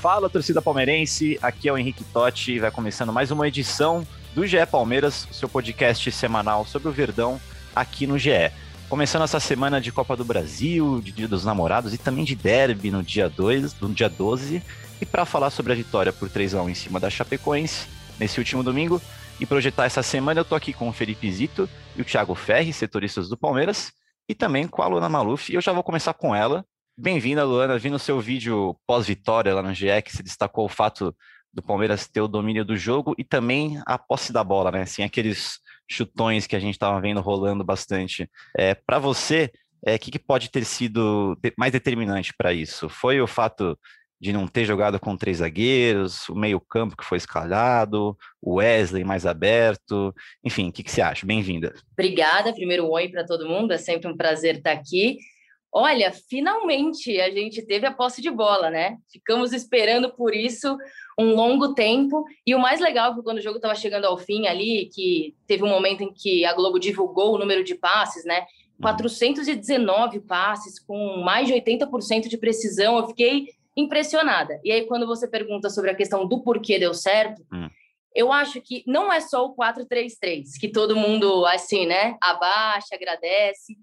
Fala, torcida palmeirense. Aqui é o Henrique Totti e vai começando mais uma edição do GE Palmeiras, seu podcast semanal sobre o Verdão aqui no GE. Começando essa semana de Copa do Brasil, de Dia dos Namorados e também de derby no dia 2, no dia 12. E para falar sobre a vitória por 3 a 1 em cima da Chapecoense nesse último domingo e projetar essa semana, eu tô aqui com o Felipe Zito e o Thiago Ferri, setoristas do Palmeiras, e também com a Luana Maluf. E eu já vou começar com ela, Bem-vinda, Luana. Vi no seu vídeo pós-vitória lá no GE que se destacou o fato do Palmeiras ter o domínio do jogo e também a posse da bola, né? Assim, aqueles chutões que a gente estava vendo rolando bastante. É, para você, o é, que, que pode ter sido mais determinante para isso? Foi o fato de não ter jogado com três zagueiros, o meio-campo que foi escalado, o Wesley mais aberto, enfim, o que, que você acha? Bem-vinda. Obrigada, primeiro oi para todo mundo, é sempre um prazer estar aqui. Olha, finalmente a gente teve a posse de bola, né? Ficamos esperando por isso um longo tempo. E o mais legal foi quando o jogo estava chegando ao fim ali, que teve um momento em que a Globo divulgou o número de passes, né? 419 passes, com mais de 80% de precisão. Eu fiquei impressionada. E aí, quando você pergunta sobre a questão do porquê deu certo, hum. eu acho que não é só o 4-3-3, que todo mundo, assim, né, abaixa, agradece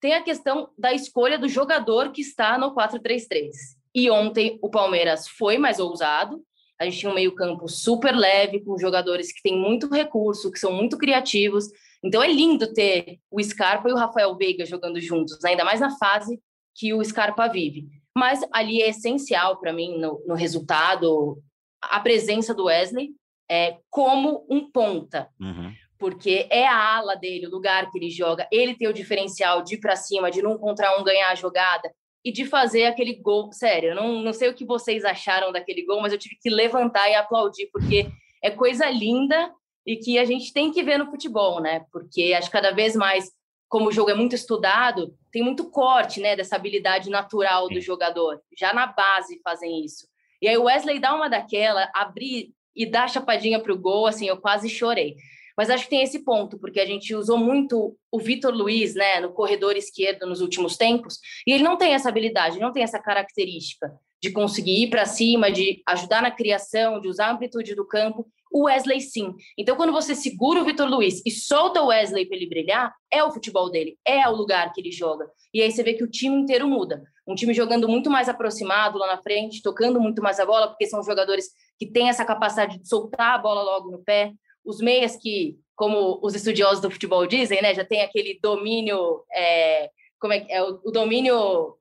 tem a questão da escolha do jogador que está no 4-3-3. E ontem o Palmeiras foi mais ousado. A gente tinha um meio-campo super leve, com jogadores que têm muito recurso, que são muito criativos. Então é lindo ter o Scarpa e o Rafael Veiga jogando juntos, ainda mais na fase que o Scarpa vive. Mas ali é essencial para mim no, no, resultado a presença do Wesley é, como um ponta. Uhum porque é a ala dele, o lugar que ele joga. Ele tem o diferencial de ir para cima, de num contra um ganhar a jogada e de fazer aquele gol. Sério, eu não, não sei o que vocês acharam daquele gol, mas eu tive que levantar e aplaudir, porque é coisa linda e que a gente tem que ver no futebol, né? Porque acho que cada vez mais, como o jogo é muito estudado, tem muito corte, né, dessa habilidade natural do jogador. Já na base fazem isso. E aí o Wesley dá uma daquela, abrir e dar a chapadinha para o gol, assim, eu quase chorei. Mas acho que tem esse ponto, porque a gente usou muito o Vitor Luiz, né, no corredor esquerdo nos últimos tempos, e ele não tem essa habilidade, não tem essa característica de conseguir ir para cima, de ajudar na criação, de usar a amplitude do campo. O Wesley sim. Então, quando você segura o Vitor Luiz e solta o Wesley para ele brilhar, é o futebol dele, é o lugar que ele joga. E aí você vê que o time inteiro muda. Um time jogando muito mais aproximado lá na frente, tocando muito mais a bola, porque são jogadores que têm essa capacidade de soltar a bola logo no pé os meias que, como os estudiosos do futebol dizem, né, já tem aquele domínio, é, como é, é o, o, domínio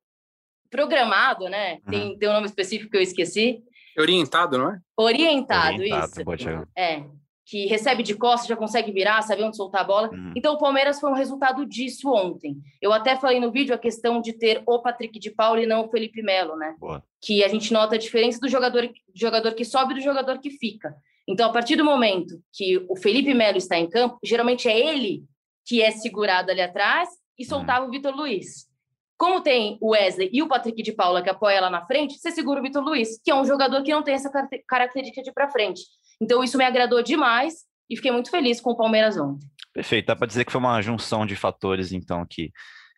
programado, né? Uhum. Tem, tem um nome específico que eu esqueci. Orientado, não é? Orientado, Orientado isso. É, que recebe de costas, já consegue virar, sabe onde soltar a bola. Uhum. Então, o Palmeiras foi um resultado disso ontem. Eu até falei no vídeo a questão de ter o Patrick de Paulo e não o Felipe Melo, né? Boa. Que a gente nota a diferença do jogador, do jogador que sobe e do jogador que fica. Então, a partir do momento que o Felipe Melo está em campo, geralmente é ele que é segurado ali atrás e uhum. soltava o Vitor Luiz. Como tem o Wesley e o Patrick de Paula que apoia lá na frente, você segura o Vitor Luiz, que é um jogador que não tem essa característica de ir para frente. Então, isso me agradou demais e fiquei muito feliz com o Palmeiras ontem. Perfeito, dá para dizer que foi uma junção de fatores, então, que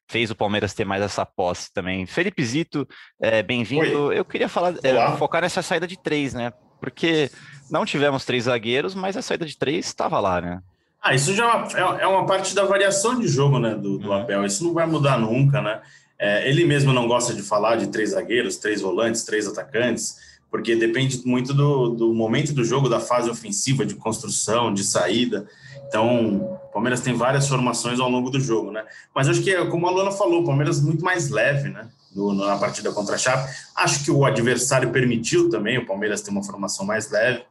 fez o Palmeiras ter mais essa posse também. Felipe Zito, é, bem-vindo. Eu queria falar, é, focar nessa saída de três, né? Porque não tivemos três zagueiros, mas a saída de três estava lá, né? Ah, isso já é, é uma parte da variação de jogo, né, do, do uhum. Abel. Isso não vai mudar nunca, né? É, ele mesmo não gosta de falar de três zagueiros, três volantes, três atacantes, porque depende muito do, do momento do jogo, da fase ofensiva, de construção, de saída. Então, o Palmeiras tem várias formações ao longo do jogo, né? Mas acho que, como a Luana falou, o Palmeiras é muito mais leve, né? No, na partida contra a Chape. Acho que o adversário permitiu também o Palmeiras ter uma formação mais leve.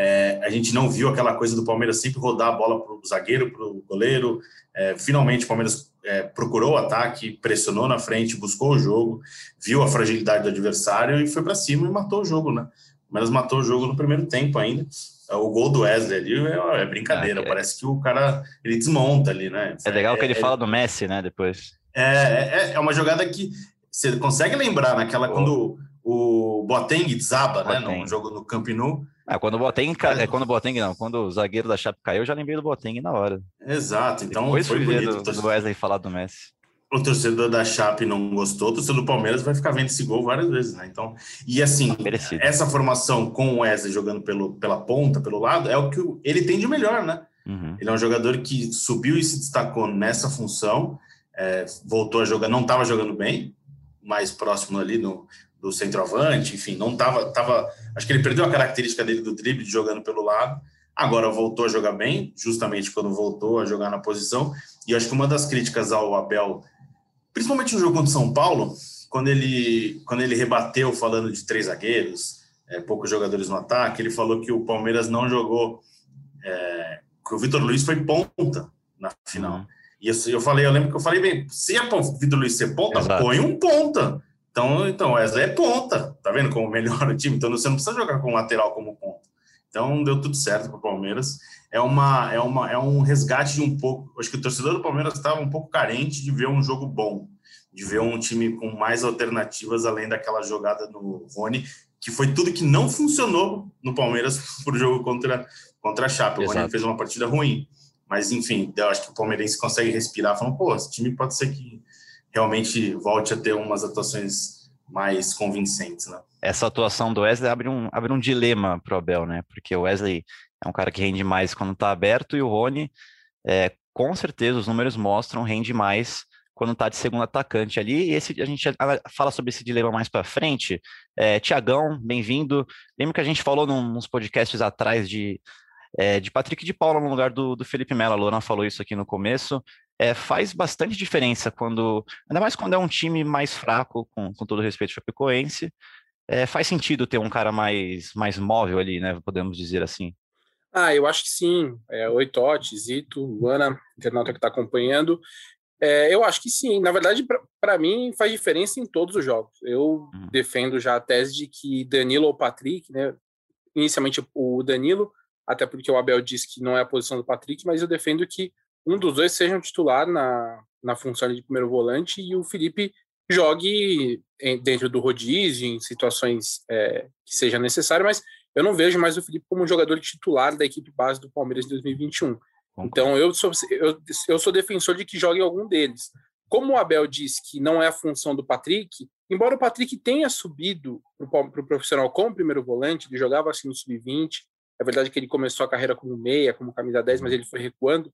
É, a gente não viu aquela coisa do Palmeiras sempre rodar a bola para o zagueiro, para o goleiro. É, finalmente, o Palmeiras é, procurou o ataque, pressionou na frente, buscou o jogo, viu a fragilidade do adversário e foi para cima e matou o jogo, né? O Palmeiras matou o jogo no primeiro tempo ainda. O gol do Wesley ali é, é brincadeira, Ah, é. parece que o cara ele desmonta ali, né? É legal que ele fala do Messi, né? Depois. É, é, é uma jogada que você consegue lembrar naquela Pô. quando o Boateng desaba, né? Boateng. No jogo no Camp Nou. Ah, quando o Boateng, ca- é, quando o Boateng não, quando o zagueiro da Chape caiu, eu já lembrei do Boateng na hora. Exato, então Depois foi bonito. do, do Wesley falar do Messi. o torcedor da Chape não gostou, o torcedor do Palmeiras vai ficar vendo esse gol várias vezes, né? Então, e assim, Merecido. essa formação com o Wesley jogando pelo, pela ponta, pelo lado, é o que ele tem de melhor, né? Uhum. Ele é um jogador que subiu e se destacou nessa função, é, voltou a jogar, não estava jogando bem, mais próximo ali no, do centroavante, enfim, não estava, tava, acho que ele perdeu a característica dele do drible, de jogando pelo lado, agora voltou a jogar bem, justamente quando voltou a jogar na posição, e acho que uma das críticas ao Abel, principalmente no jogo contra o São Paulo, quando ele, quando ele rebateu falando de três zagueiros, é, poucos jogadores no ataque, ele falou que o Palmeiras não jogou, é, que o Vitor Luiz foi ponta na final. Uhum. E eu, eu falei, eu lembro que eu falei bem, se é o Vitor Luiz ser ponta, Exato. põe um ponta. Então, então Wesley é ponta, tá vendo como melhora o time? Então você não precisa jogar com lateral como ponta. Então deu tudo certo para o Palmeiras. É uma, é uma, é um resgate de um pouco. Acho que o torcedor do Palmeiras estava um pouco carente de ver um jogo bom, de ver um time com mais alternativas além daquela jogada no Rony, que foi tudo que não funcionou no Palmeiras o jogo contra contra a Chape. O Rony fez uma partida ruim, mas enfim, eu acho que o palmeirense consegue respirar, falando, pô, esse time pode ser que realmente volte a ter umas atuações mais convincentes, né? Essa atuação do Wesley abre um, abre um dilema pro Abel, né? Porque o Wesley é um cara que rende mais quando tá aberto e o Rony, é, com certeza, os números mostram, rende mais quando tá de segundo atacante ali. E esse, a gente fala sobre esse dilema mais para frente. É, Tiagão, bem-vindo. Lembro que a gente falou num, nos podcasts atrás de, é, de Patrick de Paula no lugar do, do Felipe Melo. A Lorena falou isso aqui no começo. É, faz bastante diferença quando, ainda mais quando é um time mais fraco, com, com todo respeito ao Chapecoense, é, faz sentido ter um cara mais, mais móvel ali, né? Podemos dizer assim. Ah, eu acho que sim. É, Oi, Totti, Zito, Luana, internauta que está acompanhando. É, eu acho que sim. Na verdade, para mim, faz diferença em todos os jogos. Eu Uhum. defendo já a tese de que Danilo ou Patrick, né? Inicialmente o Danilo, até porque o Abel disse que não é a posição do Patrick, mas eu defendo que um dos dois seja um titular na, na função de primeiro volante e o Felipe jogue em- dentro do rodízio, em situações é, que seja necessário, mas eu não vejo mais o Felipe como um jogador titular da equipe base do Palmeiras em 2021. Então eu sou, eu, eu sou defensor de que jogue algum deles. Como o Abel disse que não é a função do Patrick, embora o Patrick tenha subido para o pro profissional como primeiro volante, ele jogava assim no sub-20, é verdade que ele começou a carreira como meia, como camisa 10, mas ele foi recuando.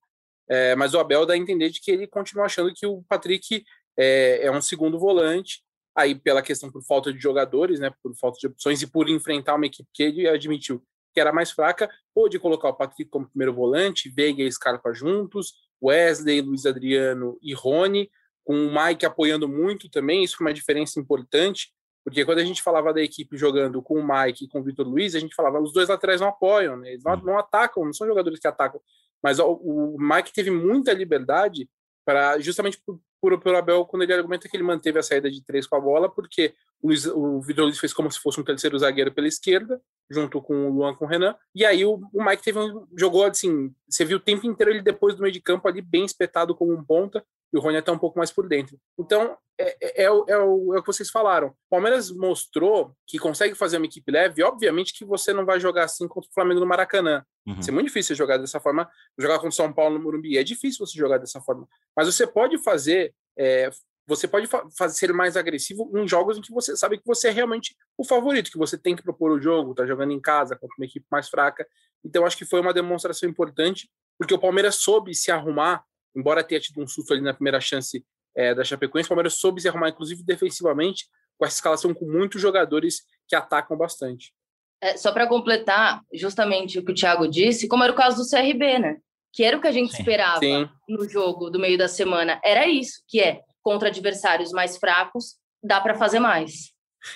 É, mas o Abel dá a entender de que ele continua achando que o Patrick é, é um segundo volante, aí pela questão por falta de jogadores, né, por falta de opções e por enfrentar uma equipe que ele admitiu que era mais fraca, pôde colocar o Patrick como primeiro volante, Veiga e Scarpa juntos, Wesley, Luiz Adriano e Rony, com o Mike apoiando muito também, isso foi uma diferença importante, porque quando a gente falava da equipe jogando com o Mike e com o Vitor Luiz, a gente falava os dois laterais não apoiam, né? eles não, não atacam, não são jogadores que atacam, mas o, Mike teve muita liberdade para justamente por, por, por Abel quando ele argumenta que ele manteve a saída de três com a bola, porque o, o Vitor Luiz fez como se fosse um terceiro zagueiro pela esquerda, junto com o Luan com o Renan, e aí o, o Mike teve um, jogou assim, você viu o tempo inteiro ele depois do meio de campo ali bem espetado como um ponta, e o Rony até um pouco mais por dentro. Então, é, é, é, o, é, o, é o que vocês falaram. O Palmeiras mostrou que consegue fazer uma equipe leve, obviamente que você não vai jogar assim contra o Flamengo no Maracanã. Uhum. Isso é muito difícil jogar dessa forma, jogar contra o São Paulo no Morumbi, é difícil você jogar dessa forma. Mas você pode fazer, é, você pode fa fazer ser mais agressivo em jogos em que você sabe que você é realmente o favorito, que você tem que propor o jogo, tá jogando em casa contra uma equipe mais fraca. Então acho que foi uma demonstração importante, porque o Palmeiras soube se arrumar, embora tenha tido um susto ali na primeira chance é, da Chapecoense, o Palmeiras soube se arrumar, inclusive defensivamente, com essa escalação com muitos jogadores que atacam bastante. É, só para completar justamente o que o Thiago disse, como era o caso do CRB, né? Que era o que a gente Sim. esperava Sim. no jogo do meio da semana. Era isso, que é contra adversários mais fracos, dá para fazer mais.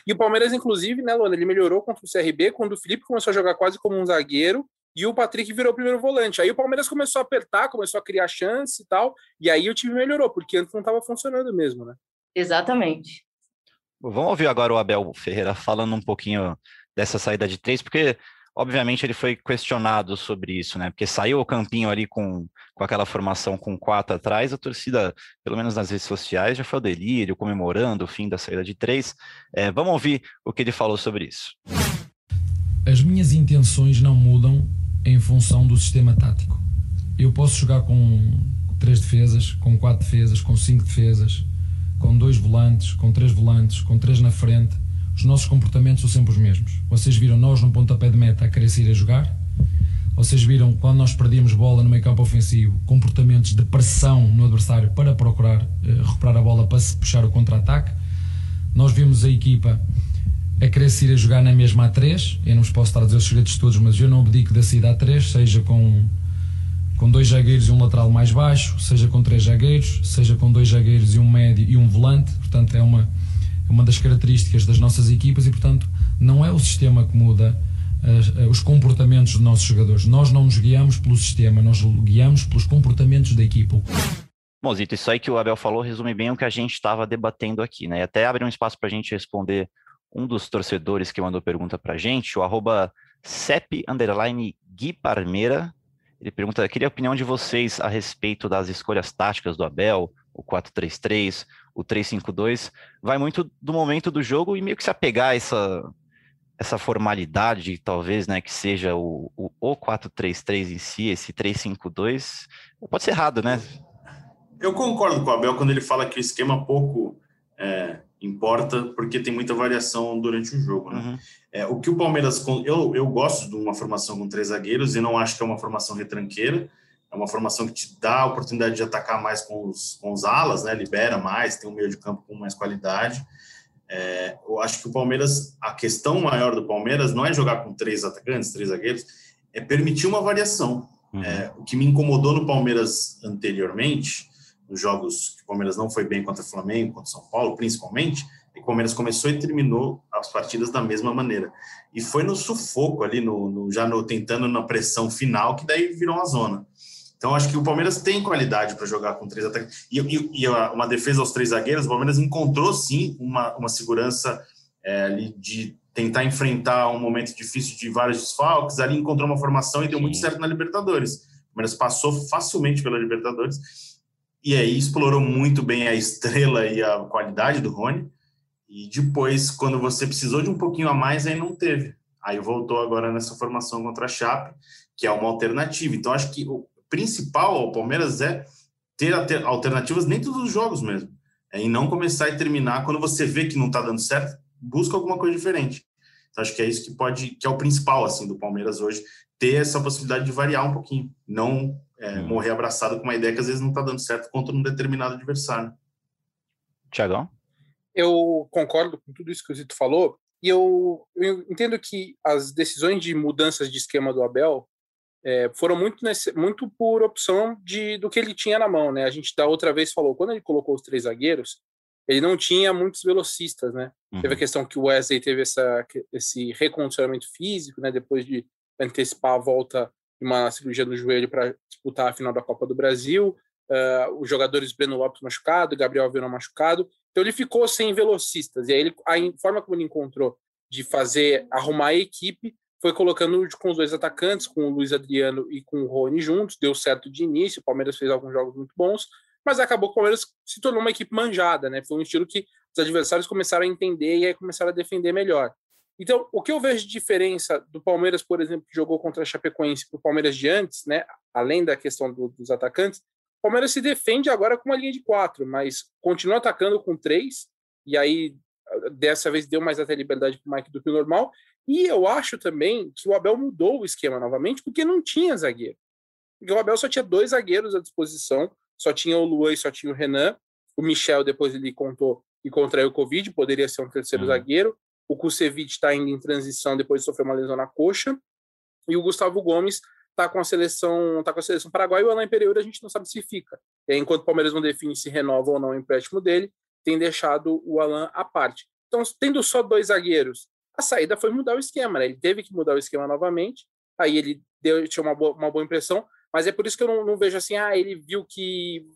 E o Palmeiras, inclusive, né, Luana, ele melhorou contra o CRB quando o Felipe começou a jogar quase como um zagueiro e o Patrick virou o primeiro volante. Aí o Palmeiras começou a apertar, começou a criar chance e tal, e aí o time melhorou, porque antes não estava funcionando mesmo, né? Exatamente. Vamos ouvir agora o Abel Ferreira falando um pouquinho dessa saída de três, porque obviamente ele foi questionado sobre isso, né? Porque saiu o campinho ali com, com aquela formação com quatro atrás, a torcida, pelo menos nas redes sociais, já foi o delírio, comemorando o fim da saída de três. É, vamos ouvir o que ele falou sobre isso. As minhas intenções não mudam em função do sistema tático. Eu posso jogar com três defesas, com quatro defesas, com cinco defesas, com dois volantes, com três volantes, com três na frente. Os nossos comportamentos são sempre os mesmos. Vocês viram nós no pontapé de meta a querer sair a jogar. Vocês viram quando nós perdíamos bola no meio campo ofensivo, comportamentos de pressão no adversário para procurar uh, recuperar a bola para se puxar o contra-ataque. Nós vimos a equipa a querer sair a jogar na mesma A3. Eu não vos posso estar a dizer os segredos todos, mas eu não abdico da saída A3, seja com com dois zagueiros e um lateral mais baixo, seja com três zagueiros, seja com dois zagueiros e um médio e um volante. Portanto, é uma, é uma das características das nossas equipas e, portanto, não é o sistema que muda uh, os comportamentos dos nossos jogadores. Nós não nos guiamos pelo sistema, nós guiamos pelos comportamentos da equipa. Bom, Zito, isso aí que o Abel falou resume bem o que a gente estava debatendo aqui, né? E até abre um espaço para a gente responder um dos torcedores que mandou pergunta para gente, o arroba CEP Gui Parmeira, ele pergunta: queria a opinião de vocês a respeito das escolhas táticas do Abel, o 4-3-3, o 3-5-2. Vai muito do momento do jogo e meio que se apegar a essa, essa formalidade, talvez, né, que seja o, o, o 4-3-3 em si, esse 3-5-2, pode ser errado, né? Eu concordo com o Abel quando ele fala que o esquema pouco é, importa porque tem muita variação durante o jogo. Né? Uhum. É, o que o Palmeiras. Eu, eu gosto de uma formação com três zagueiros e não acho que é uma formação retranqueira. É uma formação que te dá a oportunidade de atacar mais com os, com os alas, né? libera mais, tem um meio de campo com mais qualidade. É, eu acho que o Palmeiras, a questão maior do Palmeiras não é jogar com três atacantes, três zagueiros, é permitir uma variação. Uhum. É, o que me incomodou no Palmeiras anteriormente nos jogos Palmeiras não foi bem contra o Flamengo, contra o São Paulo, principalmente, e o Palmeiras começou e terminou as partidas da mesma maneira. E foi no sufoco ali, no, no, já no tentando na pressão final, que daí virou uma zona. Então, acho que o Palmeiras tem qualidade para jogar com três ataques. E, e, e, uma defesa aos três zagueiros, o Palmeiras encontrou sim uma, uma segurança é, ali de tentar enfrentar um momento difícil de vários desfalques. Ali encontrou uma formação e deu muito certo na Libertadores. O Palmeiras passou facilmente pela Libertadores e aí explorou muito bem a estrela e a qualidade do Rony. E depois, quando você precisou de um pouquinho a mais, aí não teve. Aí voltou agora nessa formação contra a Chape, que é uma alternativa. Então, acho que o principal ao Palmeiras é ter alternativas dentro dos jogos mesmo. É, e não começar e terminar quando você vê que não está dando certo, busca alguma coisa diferente. Então, acho que é isso que pode, que é o principal assim do Palmeiras hoje, ter essa possibilidade de variar um pouquinho, não é, hum. morrer abraçado com uma ideia que às vezes não está dando certo contra um determinado adversário. Tiagão? Eu concordo com tudo isso que o Zito falou, e eu, eu entendo que as decisões de mudanças de esquema do Abel é, foram muito, nesse, muito por opção de, do que ele tinha na mão, né? A gente da outra vez falou, quando ele colocou os três zagueiros, ele não tinha muitos velocistas, né? Uhum. Teve a questão que o Wesley teve essa, esse recondicionamento físico, né? Depois de antecipar a volta uma cirurgia no joelho para disputar a final da Copa do Brasil. Uh, os jogadores Breno Lopes machucado, Gabriel Viana machucado. Então ele ficou sem velocistas. E aí ele, a forma como ele encontrou de fazer, arrumar a equipe, foi colocando com os dois atacantes, com o Luiz Adriano e com o Rony juntos. Deu certo de início, o Palmeiras fez alguns jogos muito bons, mas acabou que o Palmeiras se tornou uma equipe manjada, né? Foi um estilo que os adversários começaram a entender e aí começaram a defender melhor. Então, o que eu vejo de diferença do Palmeiras, por exemplo, que jogou contra a Chapecoense para o Palmeiras de antes, né, além da questão do, dos atacantes, o Palmeiras se defende agora com uma linha de quatro, mas continua atacando com três, e aí dessa vez deu mais até liberdade para o Mike do que o normal. E eu acho também que o Abel mudou o esquema novamente, porque não tinha zagueiro. Porque o Abel só tinha dois zagueiros à disposição, só tinha o Luan e só tinha o Renan. O Michel, depois ele contou e contraiu o Covid, poderia ser um terceiro uhum. zagueiro. O Kusevich está ainda em transição depois de sofrer uma lesão na coxa. E o Gustavo Gomes está com a seleção tá com a seleção paraguaia e o Alain Pereira a gente não sabe se fica. E aí, enquanto o Palmeiras não define se renova ou não o empréstimo dele, tem deixado o Alain à parte. Então, tendo só dois zagueiros, a saída foi mudar o esquema, né? Ele teve que mudar o esquema novamente, aí ele deu, tinha uma boa, uma boa impressão, mas é por isso que eu não, não vejo assim, ah, ele viu que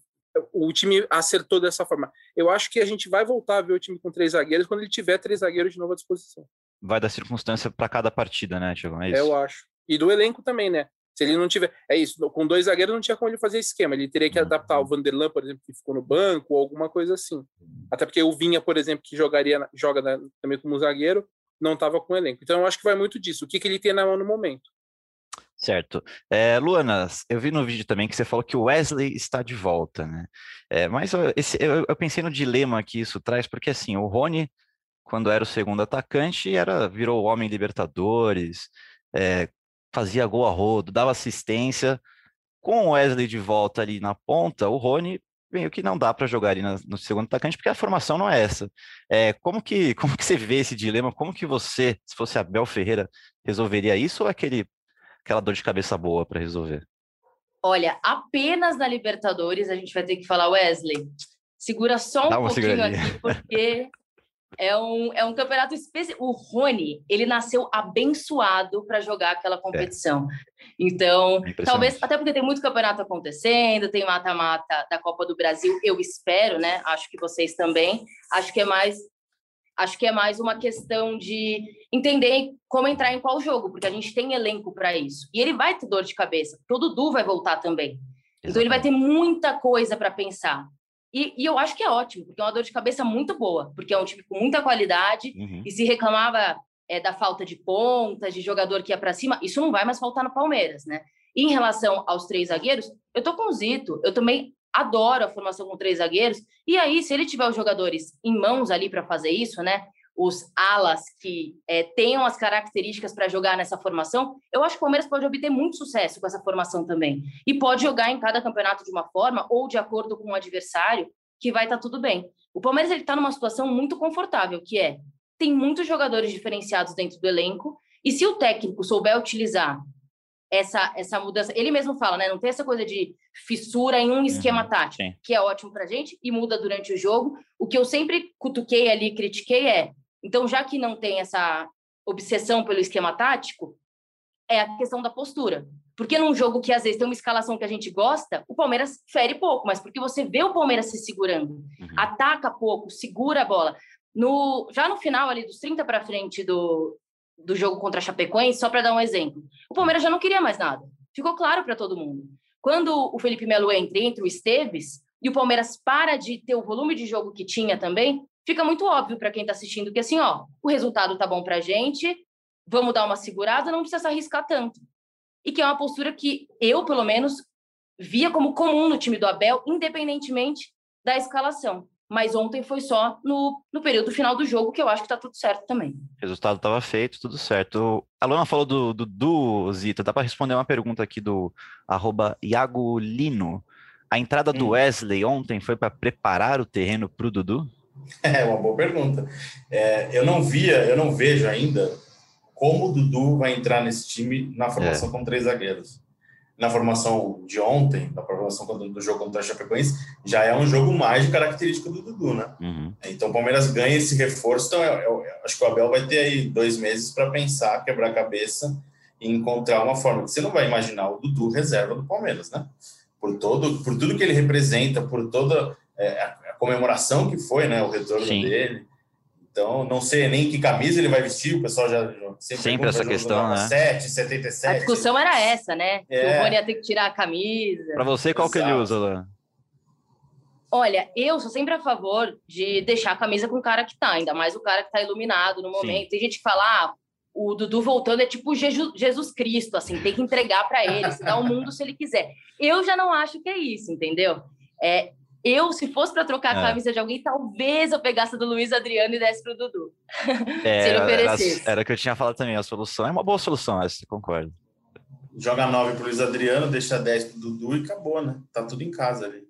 o time acertou dessa forma. Eu acho que a gente vai voltar a ver o time com três zagueiros quando ele tiver três zagueiros de novo à disposição. vai da circunstância para cada partida, né, Tiago? É Eu acho. E do elenco também, né? Se ele não tiver. É isso, com dois zagueiros não tinha como ele fazer esquema. Ele teria que Uhum. adaptar o Vanderlan, por exemplo, que ficou no banco, ou alguma coisa assim. Até porque o Vinha, por exemplo, que jogaria, joga também como zagueiro, não estava com o elenco. Então eu acho que vai muito disso. O que, que ele tem na mão no momento. Certo. É, Luana, eu vi no vídeo também que você falou que o Wesley está de volta, né? É, mas eu, esse- eu- eu pensei no dilema que isso traz, porque assim, o Rony, quando era o segundo atacante, era, virou homem Libertadores, é, fazia gol a rodo, dava assistência. Com o Wesley de volta ali na ponta, o Rony meio que não dá para jogar ali na- no segundo atacante, porque a formação não é essa. É, como que, como que você vê esse dilema? Como que você, se fosse Abel Ferreira, resolveria isso ou aquele aquela dor de cabeça boa para resolver. Olha, apenas na Libertadores a gente vai ter que falar, Wesley, segura só um pouquinho aqui, porque é um, é um campeonato especial. O Rony, ele nasceu abençoado para jogar aquela competição. Então, É talvez, até porque tem muito campeonato acontecendo, tem mata-mata da Copa do Brasil, eu espero, né? Acho que vocês também. Acho que é mais. Acho que é mais uma questão de entender como entrar em qual jogo, porque a gente tem elenco para isso. E ele vai ter dor de cabeça, porque o Dudu vai voltar também. Então ele vai ter muita coisa para pensar. E, e eu acho que é ótimo, porque é uma dor de cabeça muito boa, porque é um time com muita qualidade. Uhum. E se reclamava é, da falta de pontas, de jogador que ia para cima, isso não vai mais faltar no Palmeiras, né? Em relação aos três zagueiros, eu tô com o Zito, eu também adoro a formação com três zagueiros. E aí, se ele tiver os jogadores em mãos ali para fazer isso, né? Os alas que é, tenham as características para jogar nessa formação, eu acho que o Palmeiras pode obter muito sucesso com essa formação também. E pode jogar em cada campeonato de uma forma ou de acordo com o adversário, que vai estar tudo bem. O Palmeiras está numa situação muito confortável, que é tem muitos jogadores diferenciados dentro do elenco, e se o técnico souber utilizar essa, essa mudança, ele mesmo fala, né? Não tem essa coisa de fissura em um esquema Uhum, tático, sim. que é ótimo pra gente e muda durante o jogo. O que eu sempre cutuquei ali, critiquei é, então já que não tem essa obsessão pelo esquema tático, é a questão da postura. Porque num jogo que às vezes tem uma escalação que a gente gosta, o Palmeiras fere pouco, mas porque você vê o Palmeiras se segurando, Uhum. ataca pouco, segura a bola. No, já no final ali dos 30 para frente do, do jogo contra a Chapecoense, só para dar um exemplo, o Palmeiras já não queria mais nada. Ficou claro para todo mundo. Quando o Felipe Melo entra entre o Esteves e o Palmeiras para de ter o volume de jogo que tinha também, fica muito óbvio para quem está assistindo que assim, ó, o resultado tá bom para a gente, vamos dar uma segurada, não precisa se arriscar tanto. E que é uma postura que eu, pelo menos, via como comum no time do Abel, independentemente da escalação. Mas ontem foi só no, no período final do jogo, que eu acho que tá tudo certo também. O resultado estava feito, tudo certo. A Luana falou do, do, do Zita, dá para responder uma pergunta aqui do arroba Iago Lino. A entrada do Hum. Wesley ontem foi para preparar o terreno para o Dudu? É uma boa pergunta. É, eu não via, eu não vejo ainda como o Dudu vai entrar nesse time na formação com três zagueiros. Na formação de ontem, na formação do, jogo contra a Chapecoense, já é um jogo mais de característica do Dudu, né? Uhum. Então o Palmeiras ganha esse reforço. Então eu, eu- eu acho que o Abel vai ter aí dois meses para pensar, quebrar a cabeça e encontrar uma forma. Você não vai imaginar o Dudu reserva do Palmeiras, né? Por todo, por tudo que ele representa, por toda é, a, a comemoração que foi, né? O retorno Sim. dele. Então não sei nem que camisa ele vai vestir. O pessoal já, já Sempre pergunta, essa questão, né? 7, A 77. discussão era essa, né? Que É. o Rony ia ter que tirar a camisa. Para você, qual que ele Exato. usa, Luana? Olha, eu sou sempre a favor de deixar a camisa com o cara que tá, ainda mais o cara que tá iluminado no momento. Tem gente que fala, ah, o Dudu voltando é tipo Jesus Cristo, assim, tem que entregar para ele, se dá o mundo se ele quiser. Eu já não acho que é isso, entendeu? É, eu, se fosse para trocar a É. camisa de alguém, talvez eu pegasse a do Luiz Adriano e desse pro Dudu. É, Se ele era, oferecesse. era o que eu tinha falado também, a solução é uma boa solução essa, concordo. Joga 9 pro Luiz Adriano, deixa 10 pro Dudu e acabou, né? Tá tudo em casa ali.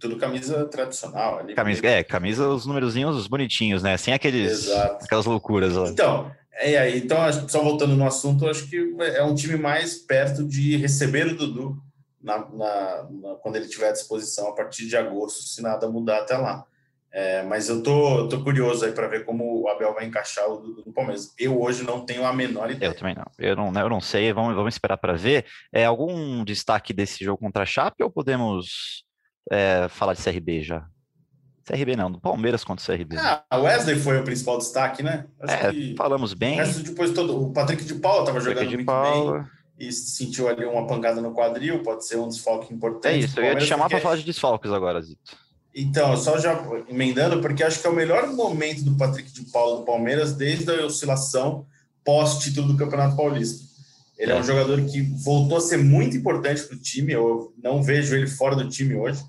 Tudo camisa tradicional ali. Camisa, é, camisa, os numerozinhos os bonitinhos, né? Sem aqueles, Exato. aquelas loucuras lá. Então, é aí. Então, só voltando no assunto, acho que é um time mais perto de receber o Dudu na, na- na- quando ele tiver à disposição a partir de agosto, se nada mudar até lá. É, mas eu tô, tô curioso aí para ver como o Abel vai encaixar o Dudu no Palmeiras. Eu hoje não tenho a menor ideia. Eu também não. Eu não, eu não sei, vamos, vamos esperar para ver. É, algum destaque desse jogo contra a Chape ou podemos é, falar de CRB já? CRB não, do Palmeiras contra o CRB. Ah, Wesley foi o principal destaque, né? Acho é, que... falamos bem. O depois todo, o Patrick de Paula estava jogando de muito Paula. bem e sentiu ali uma pancada no quadril, pode ser um desfalque importante. É isso, eu ia te chamar porque... para falar de desfalques agora, Zito. Então, só já emendando, porque acho que é o melhor momento do Patrick de Paula do Palmeiras desde a oscilação pós-título do Campeonato Paulista. Ele é. é um jogador que voltou a ser muito importante para o time, eu não vejo ele fora do time hoje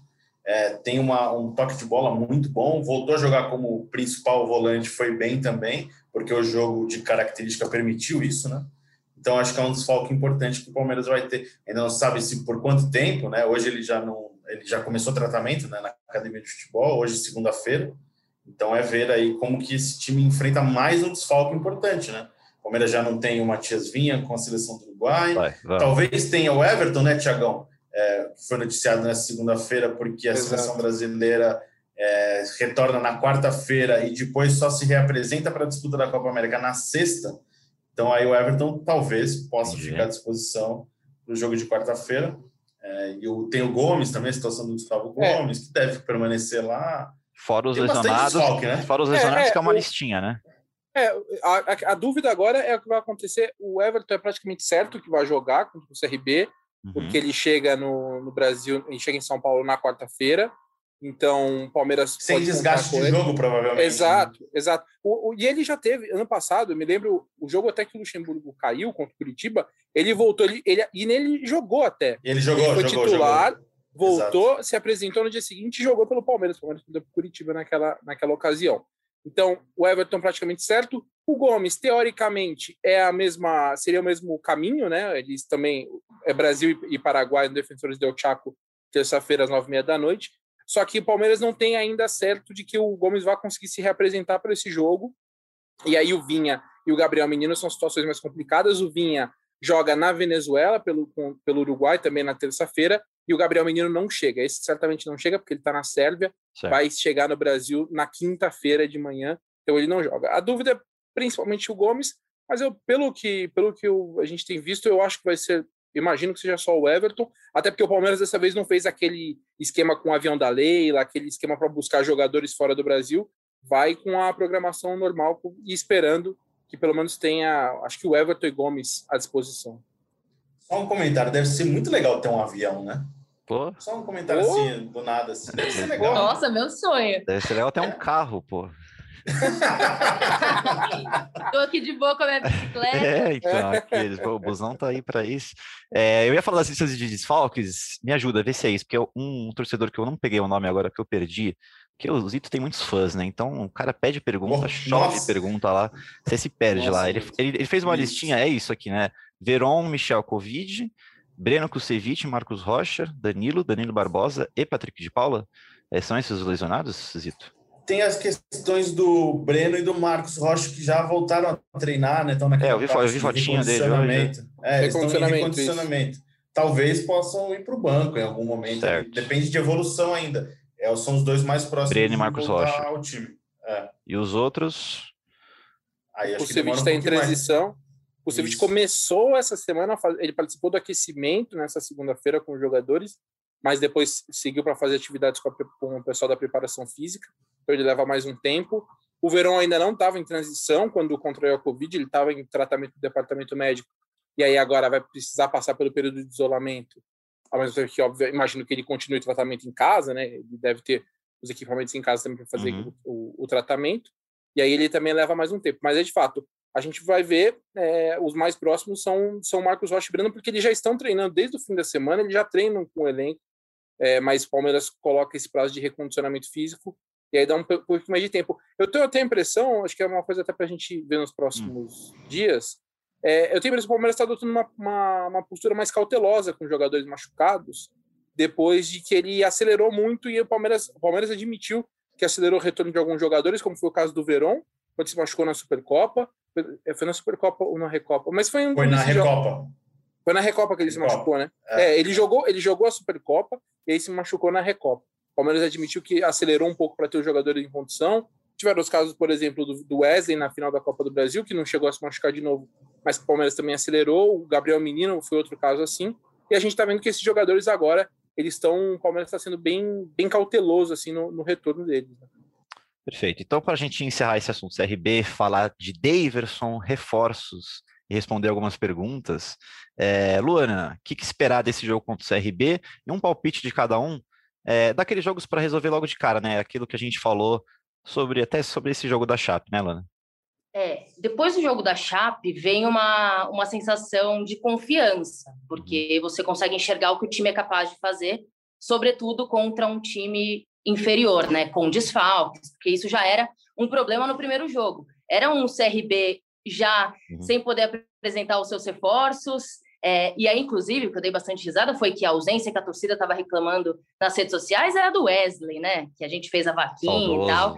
é, tem uma, um toque de bola muito bom, voltou a jogar como principal volante, foi bem também, porque o jogo de característica permitiu isso, né? Então acho que é um desfalque importante que o Palmeiras vai ter. Ainda não sabe se por quanto tempo, né? Hoje ele já não, ele já começou tratamento né, na academia de futebol, hoje segunda-feira. Então é ver aí como que esse time enfrenta mais um desfalque importante, né? O Palmeiras já não tem o Matias Vinha com a seleção do Uruguai. Vai, vai. Talvez tenha o Everton, né, Tiagão? é, que foi noticiado nessa segunda-feira, porque a Exato. seleção brasileira é, retorna na quarta-feira e depois só se reapresenta para a disputa da Copa América na sexta. Então aí o Everton talvez possa Entendi. ficar à disposição para o jogo de quarta-feira. É, e o, tem o Gomes também, a situação do Gustavo é. Gomes, que deve permanecer lá. Fora os tem lesionados, desfalque, né? fora os lesionados, é, que é uma o... listinha, né? É, a, a, a, dúvida agora é o que vai acontecer. O Everton é praticamente certo que vai jogar contra o CRB uhum. porque ele chega no, no Brasil, ele chega em São Paulo na quarta-feira. Então, o Palmeiras. Sem desgaste de jogo, provavelmente. Exato, né? exato. O, o, e ele já teve, ano passado, eu me lembro, o jogo até que o Luxemburgo caiu contra o Curitiba, ele voltou, ele, ele, e nele jogou até. Ele jogou, ele foi jogou, titular, jogou. voltou, exato. se apresentou no dia seguinte e jogou pelo Palmeiras. O Palmeiras perdeu Curitiba naquela, naquela ocasião. Então, o Everton praticamente certo. O Gomes, teoricamente, é a mesma, seria o mesmo caminho, né? Eles também é Brasil e Paraguai Defensores del Chaco, terça-feira às nove e meia da noite. Só que o Palmeiras não tem ainda certo de que o Gomes vai conseguir se reapresentar para esse jogo. E aí o Vinha e o Gabriel Menino são situações mais complicadas. O Vinha joga na Venezuela pelo, com, pelo Uruguai também na terça-feira e o Gabriel Menino não chega. Esse certamente não chega porque ele está na Sérvia, certo. vai chegar no Brasil na quinta-feira de manhã, então ele não joga. A dúvida é principalmente o Gomes, mas eu pelo que pelo que eu, a gente tem visto, eu acho que vai ser imagino que seja só o Everton, até porque o Palmeiras dessa vez não fez aquele esquema com o avião da Leila, aquele esquema para buscar jogadores fora do Brasil, vai com a programação normal e esperando que pelo menos tenha, acho que o Everton e Gomes à disposição. Só um comentário, deve ser muito legal ter um avião, né? Pô. Só um comentário pô. assim, do nada. Assim. Deve ser legal. Nossa, meu sonho. Deve ser legal ter um carro, pô. Tô aqui de boa com a minha bicicleta. É, então, aqueles, o busão tá aí para isso. É, eu ia falar das listas de desfalques, me ajuda, vê se é isso, porque eu, um torcedor que eu não peguei o nome agora, que eu perdi, porque o Zito tem muitos fãs, né? Então o cara pede pergunta, oh, chove nossa. pergunta lá, você se perde nossa, lá. Ele, ele, ele, fez uma isso. listinha, é isso aqui, né? Veron, Michel Covid, Breno Kusevich, Marcos Rocha, Danilo, Danilo Barbosa e Patrick de Paula. É, são esses os lesionados, Zito? Tem as questões do Breno e do Marcos Rocha que já voltaram a treinar, né? Estão naquela é, eu vi, eu vi fotinha dele hoje. É, eles estão em recondicionamento. Talvez possam ir para o banco em algum momento. Certo. Depende de evolução ainda. É, são os dois mais próximos Breno e Marcos Rocha. ao time. É. E os outros? Aí, o Ceviche está um em transição. Mais. O Ceviche começou essa semana, ele participou do aquecimento nessa segunda-feira com os jogadores, mas depois seguiu para fazer atividades com, a, com, o pessoal da preparação física, então ele leva mais um tempo. O Verão ainda não estava em transição quando contraiu a Covid, ele estava em tratamento do departamento médico, e aí agora vai precisar passar pelo período de isolamento, ao mesmo tempo que, óbvio, imagino que ele continue o tratamento em casa, né? Ele deve ter os equipamentos em casa também para fazer uhum. o, o, o tratamento, e aí ele também leva mais um tempo. Mas é de fato, a gente vai ver é, os mais próximos são são Marcos Rocha e Breno, porque eles já estão treinando desde o fim da semana, eles já treinam com o elenco, é, mas o Palmeiras coloca esse prazo de recondicionamento físico e aí dá um pouco mais de tempo. Eu tenho, tenho a impressão, acho que é uma coisa até para a gente ver nos próximos hum. dias, é, eu tenho a impressão que o Palmeiras está adotando uma, uma, uma, postura mais cautelosa com jogadores machucados, depois de que ele acelerou muito e o Palmeiras, o Palmeiras admitiu que acelerou o retorno de alguns jogadores, como foi o caso do Verón, quando se machucou na Supercopa, foi na Supercopa ou na Recopa? Mas foi, um foi na Recopa. Foi na Recopa que ele Recopa. se machucou, né? É. é. ele jogou, ele jogou a Supercopa e aí se machucou na Recopa. O Palmeiras admitiu que acelerou um pouco para ter os jogadores em condição. Tiveram os casos, por exemplo, do Wesley na final da Copa do Brasil, que não chegou a se machucar de novo, mas o Palmeiras também acelerou. O Gabriel Menino foi outro caso assim. E a gente está vendo que esses jogadores agora eles estão, o Palmeiras está sendo bem, bem cauteloso assim no, no retorno deles. Né? Perfeito. Então, para a gente encerrar esse assunto CRB, falar de Daverson, reforços e responder algumas perguntas. É, Luana, o que, que, esperar desse jogo contra o CRB? E um palpite de cada um é, daqueles jogos para resolver logo de cara, né? Aquilo que a gente falou sobre até sobre esse jogo da Chape, né, Luana? É, depois do jogo da Chape vem uma, uma sensação de confiança, porque uhum. você consegue enxergar o que o time é capaz de fazer, sobretudo contra um time inferior, né, com desfalques, porque isso já era um problema no primeiro jogo. Era um CRB já uhum. sem poder apresentar os seus reforços, é, e aí, inclusive, o que eu dei bastante risada foi que a ausência que a torcida estava reclamando nas redes sociais era do Wesley, né? Que a gente fez a vaquinha Saudoso. e tal.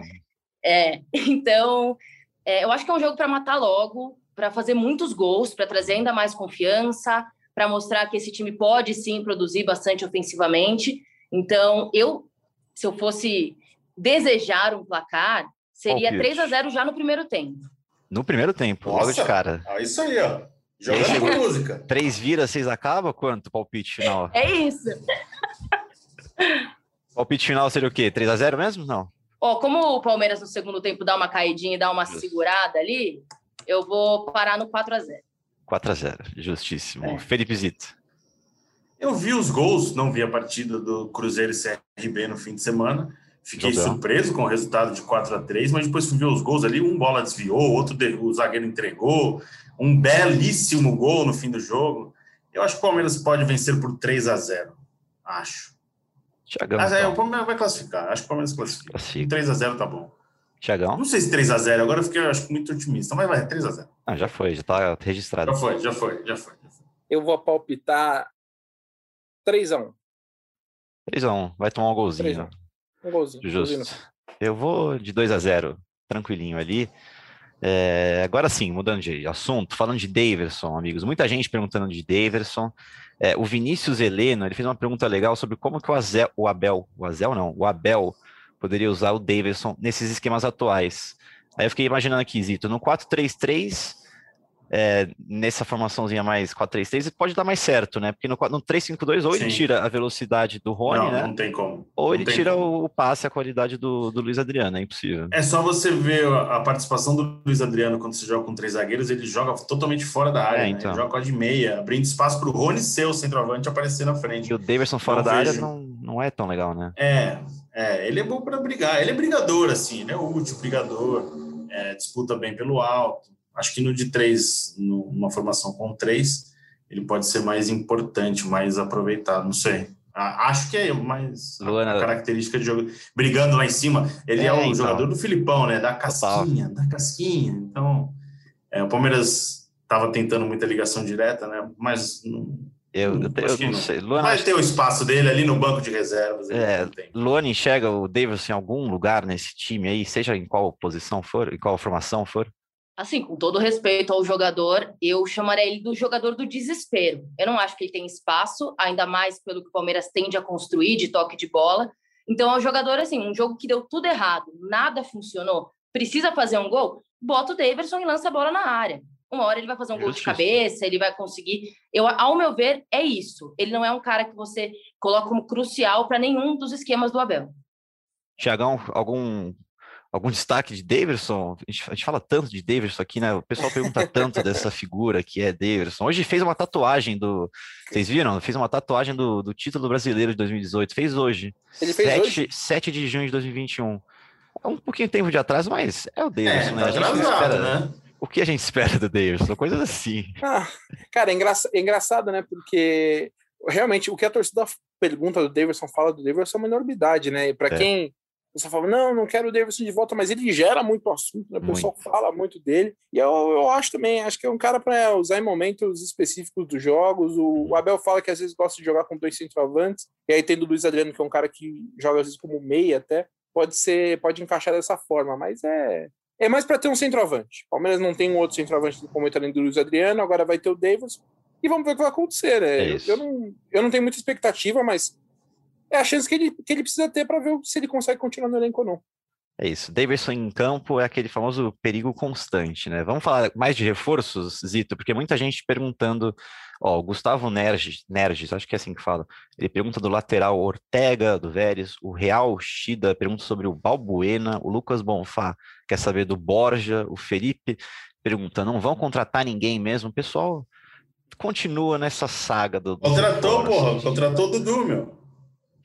É, então, é, eu acho que é um jogo para matar logo, para fazer muitos gols, para trazer ainda mais confiança, para mostrar que esse time pode sim produzir bastante ofensivamente. Então, eu, se eu fosse desejar um placar, seria 3 a 0 já no primeiro tempo. No primeiro tempo, Nossa, logo de cara. É isso aí, ó. Jogando com música. Três vira, seis acaba? Quanto palpite final? É isso. palpite final seria o quê? 3 a 0 mesmo? Não. Ó, como o Palmeiras no segundo tempo dá uma caidinha e dá uma segurada ali, eu vou parar no 4 a 0 4 a 0 justíssimo. É. Felipe Zito. Eu vi os gols, não vi a partida do Cruzeiro e CRB no fim de semana. Fiquei surpreso com o resultado de 4 a 3 mas depois fui ver os gols ali, um bola desviou, outro o zagueiro entregou, um belíssimo gol no fim do jogo. Eu acho que o Palmeiras pode vencer por 3 a 0 Acho. Tiagão. Mas aí, o Palmeiras vai classificar. Acho que o Palmeiras classifica. classifica. 3x0 tá bom. Tiagão? Não sei se 3x0, agora eu fiquei acho, muito otimista, mas vai, 3x0. Ah, já foi, já tá registrado. Já foi, já foi, já foi. Já foi. Eu vou palpitar 3x1. 3x1, vai tomar um golzinho. Um golzinho. Justo. Eu vou de 2x0, tranquilinho ali. É, agora sim, mudando de assunto, falando de Daverson, amigos, muita gente perguntando de Daverson. É, o Vinícius Heleno, ele fez uma pergunta legal sobre como que o, Azel, o Abel, o Azel não, o Abel poderia usar o Daverson nesses esquemas atuais. Aí eu fiquei imaginando aqui, Zito, no 4-3-3, é, nessa formaçãozinha mais 4-3-3, pode dar mais certo, né? Porque no, no 3-5-2, ou Sim. ele tira a velocidade do Rony, não, né? Não tem como. Ou não ele tira como. o passe, a qualidade do, do Luiz Adriano, é impossível. É só você ver a participação do Luiz Adriano quando você joga com três zagueiros, ele joga totalmente fora da área, é, então. né? Joga de meia, abrindo espaço para o Rony ser o centroavante aparecer na frente. E o Davidson fora da vejo... área não, não é tão legal, né? É, é ele é bom para brigar. Ele é brigador, assim, ele é útil, brigador, é, disputa bem pelo alto Acho que no de três, numa formação com três, ele pode ser mais importante, mais aproveitado, não sei. Acho que é mais Luana... a característica de jogo. Brigando lá em cima, ele é, é o então. jogador do Filipão, né? Da casquinha, Total. da casquinha. Então, é, o Palmeiras estava tentando muita ligação direta, né? Mas não, eu, eu, eu não, não, sei. Luana, vai ter o espaço dele ali no banco de reservas. É, Luana enxerga o Davis em algum lugar nesse time aí, seja em qual posição for, em qual formação for? Assim, com todo respeito ao jogador, eu chamaria ele do jogador do desespero. Eu não acho que ele tem espaço, ainda mais pelo que o Palmeiras tende a construir de toque de bola. Então é um jogador assim, um jogo que deu tudo errado, nada funcionou, precisa fazer um gol, bota o Daverson e lança a bola na área. Uma hora ele vai fazer um gol de cabeça, ele vai conseguir. Eu, ao meu ver, é isso. Ele não é um cara que você coloca como crucial para nenhum dos esquemas do Abel. Tiagão, algum algum destaque de Davidson? A gente, a gente, fala tanto de Davidson aqui, né? O pessoal pergunta tanto dessa figura que é Davidson. Hoje fez uma tatuagem do. Vocês viram? Fez uma tatuagem do, do título brasileiro de 2018. Fez hoje. Ele fez 7, hoje? 7 de junho de 2021. É um pouquinho tempo de atrás, mas é o Davidson, é, né? Tá atrasado, espera, né? O que a gente espera do Davidson? Coisas assim. Ah, cara, é, engraçado, é engraçado, né? Porque realmente o que a torcida pergunta do Davidson, fala do Davidson é uma enormidade, né? E para é. quem o pessoal fala, não, não quero o Davidson de volta, mas ele gera muito assunto, né? o pessoal muito. fala muito dele. E eu, eu acho também, acho que é um cara para usar em momentos específicos dos jogos. O, o, Abel fala que às vezes gosta de jogar com dois centroavantes, e aí tendo o Luiz Adriano, que é um cara que joga às vezes como meia até, pode ser, pode encaixar dessa forma, mas é. É mais para ter um centroavante. O Palmeiras não tem um outro centroavante do momento além do Luiz Adriano, agora vai ter o Davidson. E vamos ver o que vai acontecer, né? É eu, eu, não, eu não tenho muita expectativa, mas é a chance que ele, que ele precisa ter para ver se ele consegue continuar no elenco ou não. É isso. Davidson em campo é aquele famoso perigo constante, né? Vamos falar mais de reforços, Zito, porque muita gente perguntando. Ó, o Gustavo Nerges, Nerges, acho que é assim que fala. Ele pergunta do lateral Ortega, do Vélez, o Real Shida pergunta sobre o Balbuena, o Lucas Bonfá quer saber do Borja, o Felipe pergunta: não vão contratar ninguém mesmo? O pessoal continua nessa saga do. Contratou, porra, contratou o Dudu, meu.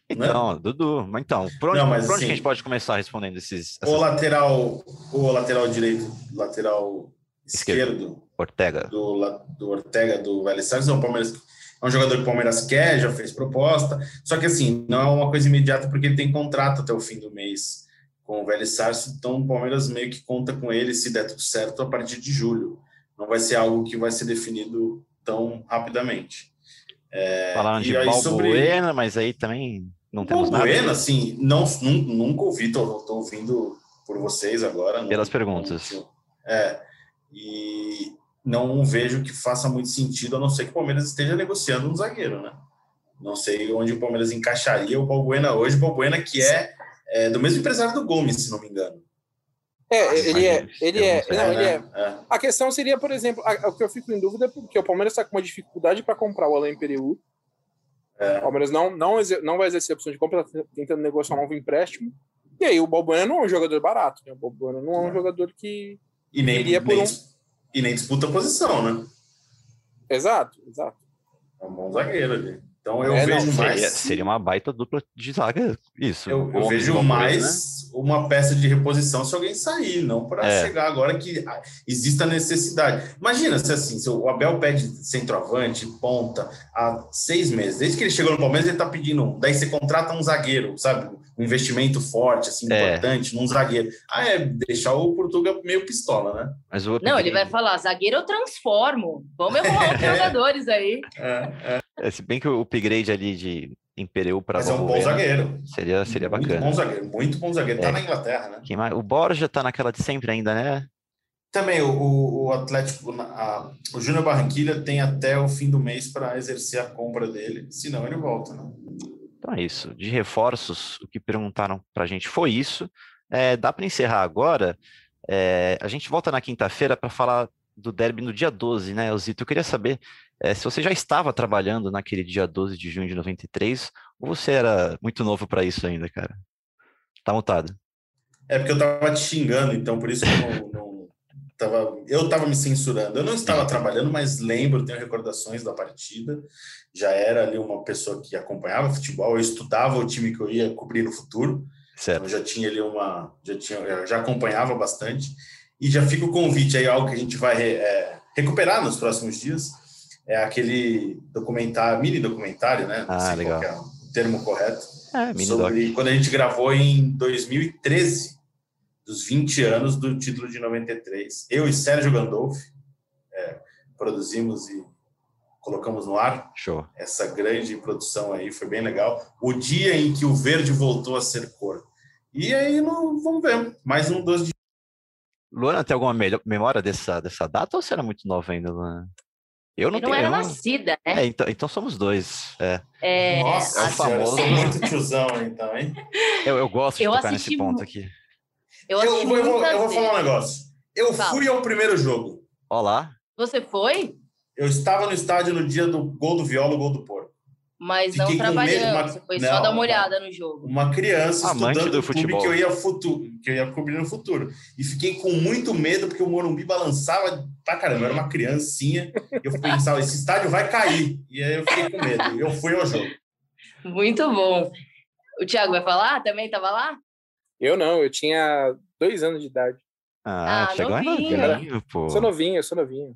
Então, né? Dudu, mas então, por onde, não, mas, por onde assim, a gente pode começar respondendo esses? Essas... O lateral, o lateral direito, lateral esquerdo, esquerdo Ortega. Do, do Ortega do Vélez Sarsfield, é um Palmeiras é um jogador que o Palmeiras quer, já fez proposta, só que assim, não é uma coisa imediata porque ele tem contrato até o fim do mês com o Vélez Sarsfield, então o Palmeiras meio que conta com ele, se der tudo certo, a partir de julho. Não vai ser algo que vai ser definido tão rapidamente. É, Falando de Balbuena, sobre... mas aí também não temos nada. Bueno, assim, não, nunca ouvi, tô, tô ouvindo por vocês agora. Pelas perguntas. é, e não vejo que faça muito sentido, a não ser que o Palmeiras esteja negociando um zagueiro, né? Não sei onde o Palmeiras encaixaria o Balbuena hoje, o Balbuena que é, é, do mesmo empresário do Gomes, se não me engano. É, ele é, ele é, não, ele é. é. A questão seria, por exemplo, o que eu fico em dúvida é porque o Palmeiras está com uma dificuldade para comprar o Alain Pereu é. O Palmeiras não, não, não vai exercer a opção de compra, tá tentando negociar um novo empréstimo. E aí o Balbuena não é um jogador barato, né? O Balbuena não é um jogador que e nem, iria por nem, um... E nem disputa posição, né? Exato, exato. É um bom zagueiro ali. Então eu é, vejo não, mais. Seria, seria, uma baita dupla de zaga, isso. Eu, eu vejo mais né? Uma peça de reposição se alguém sair, não para é. chegar agora que exista necessidade. Imagina se assim, se o Abel pede centroavante, ponta, há seis meses. Desde que ele chegou no Palmeiras, ele está pedindo. Daí você contrata um zagueiro, sabe? Um investimento forte, assim, é. importante, num zagueiro. Ah, é deixar o Portugal meio pistola, né? Mas Não, ele vai falar: zagueiro eu transformo. Vamos arrumar outros jogadores aí. É, é. É, se bem que o upgrade ali de Impereu para Mas é um bom zagueiro. Seria, seria muito bacana. Muito bom zagueiro, muito bom zagueiro. Tá é. Na Inglaterra, né? Quem mais? O Borja tá naquela de sempre ainda, né? Também o, o Atlético, a, o Júnior Barranquilha tem até o fim do mês para exercer a compra dele, senão ele volta, né? Então é isso. De reforços, o que perguntaram para a gente foi isso. É, dá para encerrar agora. É, a gente volta na quinta-feira para falar do derby no dia 12, né, Elzito? Eu queria saber é, se você já estava trabalhando naquele dia 12 de junho de 93, ou você era muito novo para isso ainda, cara? Tá mutado. É porque eu tava te xingando, então por isso que eu não, não tava, eu tava me censurando. Eu não estava trabalhando, mas lembro, tenho recordações da partida. Já era ali uma pessoa que acompanhava futebol, eu estudava o time que eu ia cobrir no futuro. Certo. Então já tinha ali uma, já tinha, já acompanhava bastante. E já fica o convite aí, algo que a gente vai é, recuperar nos próximos dias. É aquele documentário, mini documentário, né? Ah, legal. é o termo correto. É, sobre quando a gente gravou em 2013, dos 20 anos do título de 93. Eu e Sérgio Gandolfi é, produzimos e colocamos no ar. Show. Essa grande produção aí foi bem legal. O dia em que o verde voltou a ser cor. E aí, não, vamos ver. Mais um 12 de Luana, tem alguma memória dessa, dessa data ou você era muito nova ainda, Luana? Eu não, eu não tenho, era nascida, né? É, então, então somos dois. É. É, Nossa, é o famoso. Eu muito tiozão, então, hein? Eu, eu gosto de eu tocar nesse ponto aqui. Eu, eu, vou, eu, vou, eu vou falar um negócio. Eu Fala. fui ao primeiro jogo. Olá. Você foi? Eu estava no estádio no dia do gol do Viola, gol do Porto. Mas Fiquei não trabalhando, uma... foi não, só dar uma olhada no jogo. Uma criança Amante estudando do futebol. que eu ia futuro, que eu ia cobrir no futuro. E fiquei com muito medo porque o Morumbi balançava pra caramba, eu era uma criancinha. eu pensava, esse estádio vai cair. E aí eu fiquei com medo. Eu fui ao jogo. Muito bom. O Thiago vai falar? Também estava lá? Eu não, eu tinha dois anos de idade. Ah, ah chegou novinho. novinho, pô. Sou novinho, eu sou novinho.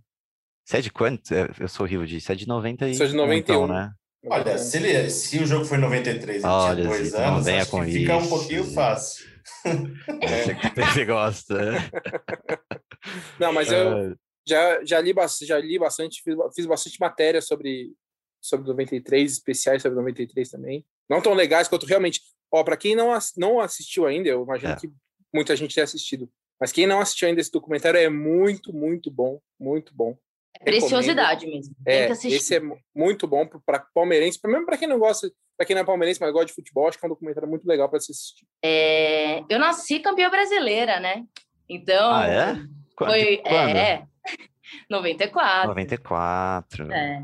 Você é de quanto? Eu sou horrível de. Você é de 90 e. Sou de 91. Então, né? Olha, se, ele, se o jogo foi em 93 e Olha, tinha dois anos, acho com que fica um pouquinho fácil. É, você gosta. Não, mas eu já, já, li, já li bastante, fiz, fiz bastante matéria sobre, sobre 93, especiais sobre 93 também. Não tão legais quanto realmente. Ó, para quem não, não assistiu ainda, eu imagino é. que muita gente tenha assistido. Mas quem não assistiu ainda esse documentário é muito, muito bom, muito bom. Preciosidade mesmo. É, esse é muito bom para palmeirense, mesmo para quem não gosta, para quem não é palmeirense, mas gosta de futebol, acho que é um documentário muito legal para se assistir. É, eu nasci campeã brasileira, né? Então. Ah, é? Foi. Quando? É. 94. 94. É.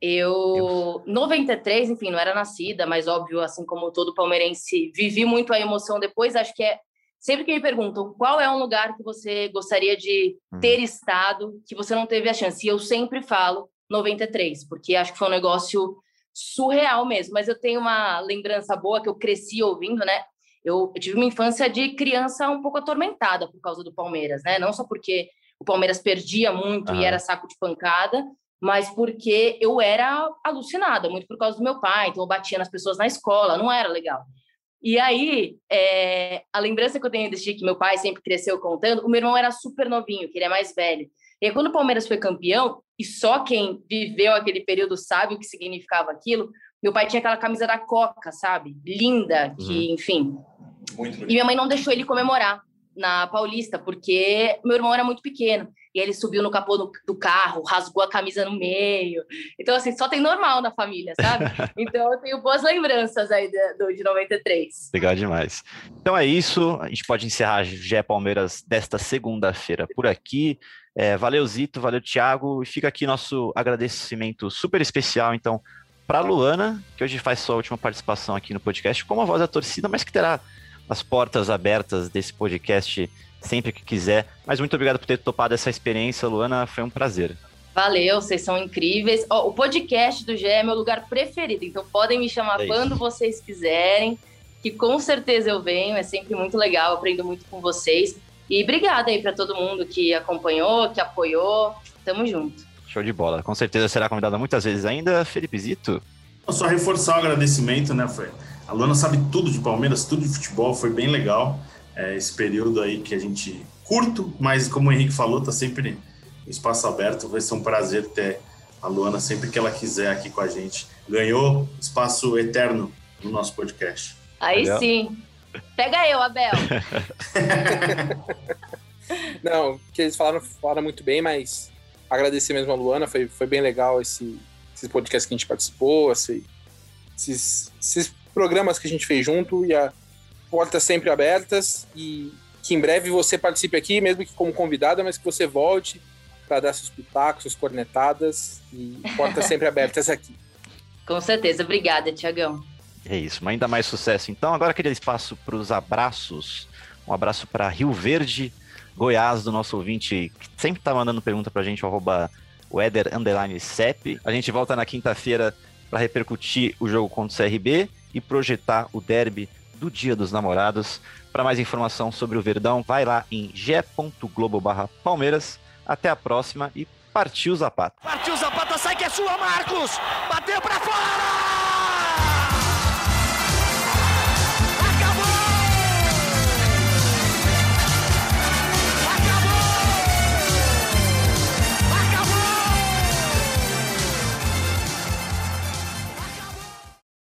Eu, 93, enfim, não era nascida, mas óbvio, assim como todo palmeirense, vivi muito a emoção depois. Acho que é sempre que me perguntam qual é um lugar que você gostaria de Hum. ter estado, que você não teve a chance, e eu sempre falo 93, porque acho que foi um negócio surreal mesmo. Mas eu tenho uma lembrança boa que eu cresci ouvindo, né? Eu, eu tive uma infância de criança um pouco atormentada por causa do Palmeiras, né? Não só porque o Palmeiras perdia muito e Aham. era saco de pancada, mas porque eu era alucinada, muito por causa do meu pai, então eu batia nas pessoas na escola, não era legal. E aí, é, a lembrança que eu tenho desse dia que meu pai sempre cresceu contando, o meu irmão era super novinho, que ele é mais velho. E aí, quando o Palmeiras foi campeão, e só quem viveu aquele período sabe o que significava aquilo, meu pai tinha aquela camisa da Coca, sabe? Linda, que, enfim, Muito e minha mãe não deixou ele comemorar na Paulista, porque meu irmão era muito pequeno. E ele subiu no capô do, do carro, rasgou a camisa no meio. Então, assim, só tem normal na família, sabe? Então, eu tenho boas lembranças aí de, do, de 93. Legal demais. Então é isso. A gente pode encerrar GE Palmeiras desta segunda-feira por aqui. É, valeu, Zito, valeu, Thiago. E fica aqui nosso agradecimento super especial, então, para Luana, que hoje faz sua última participação aqui no podcast, como a voz da torcida, mas que terá as portas abertas desse podcast sempre que quiser. Mas muito obrigado por ter topado essa experiência, Luana. Foi um prazer. Valeu, vocês são incríveis. Ó, o podcast do GE é meu lugar preferido, então podem me chamar É quando vocês quiserem, que com certeza eu venho, é sempre muito legal, aprendo muito com vocês. E obrigada aí para todo mundo que acompanhou, que apoiou. Tamo junto. Show de bola. Com certeza será convidada muitas vezes ainda, Felipe Zito. Só reforçar o agradecimento, né? Foi, a Luana sabe tudo de Palmeiras, tudo de futebol, foi bem legal é, esse período aí que a gente curto, mas como o Henrique falou, tá sempre o espaço aberto. Vai ser um prazer ter a Luana sempre que ela quiser aqui com a gente. Ganhou espaço eterno no nosso podcast. Aí Legal. sim. Pega eu, Abel. Não, o que eles falaram, falaram muito bem, mas agradecer mesmo a Luana, foi, foi bem legal esse, esses podcasts que a gente participou, esse- esses, esses programas que a gente fez junto e a portas sempre abertas e que em breve você participe aqui, mesmo que como convidada, mas que você volte para dar seus pitacos, suas cornetadas e portas sempre abertas aqui. Com certeza. Obrigada, Tiagão. É isso, ainda mais sucesso. Então, agora aquele espaço para os abraços. Um abraço para Rio Verde, Goiás, do nosso ouvinte, que sempre tá mandando pergunta pra gente, o arroba Weather Underline CEP. A gente volta na quinta-feira para repercutir o jogo contra o CRB e projetar o derby do Dia dos Namorados. Para mais informação sobre o Verdão, vai lá em g.globo barra Palmeiras. Até a próxima e partiu Zapata. Partiu Zapata, sai que é sua, Marcos! Bateu pra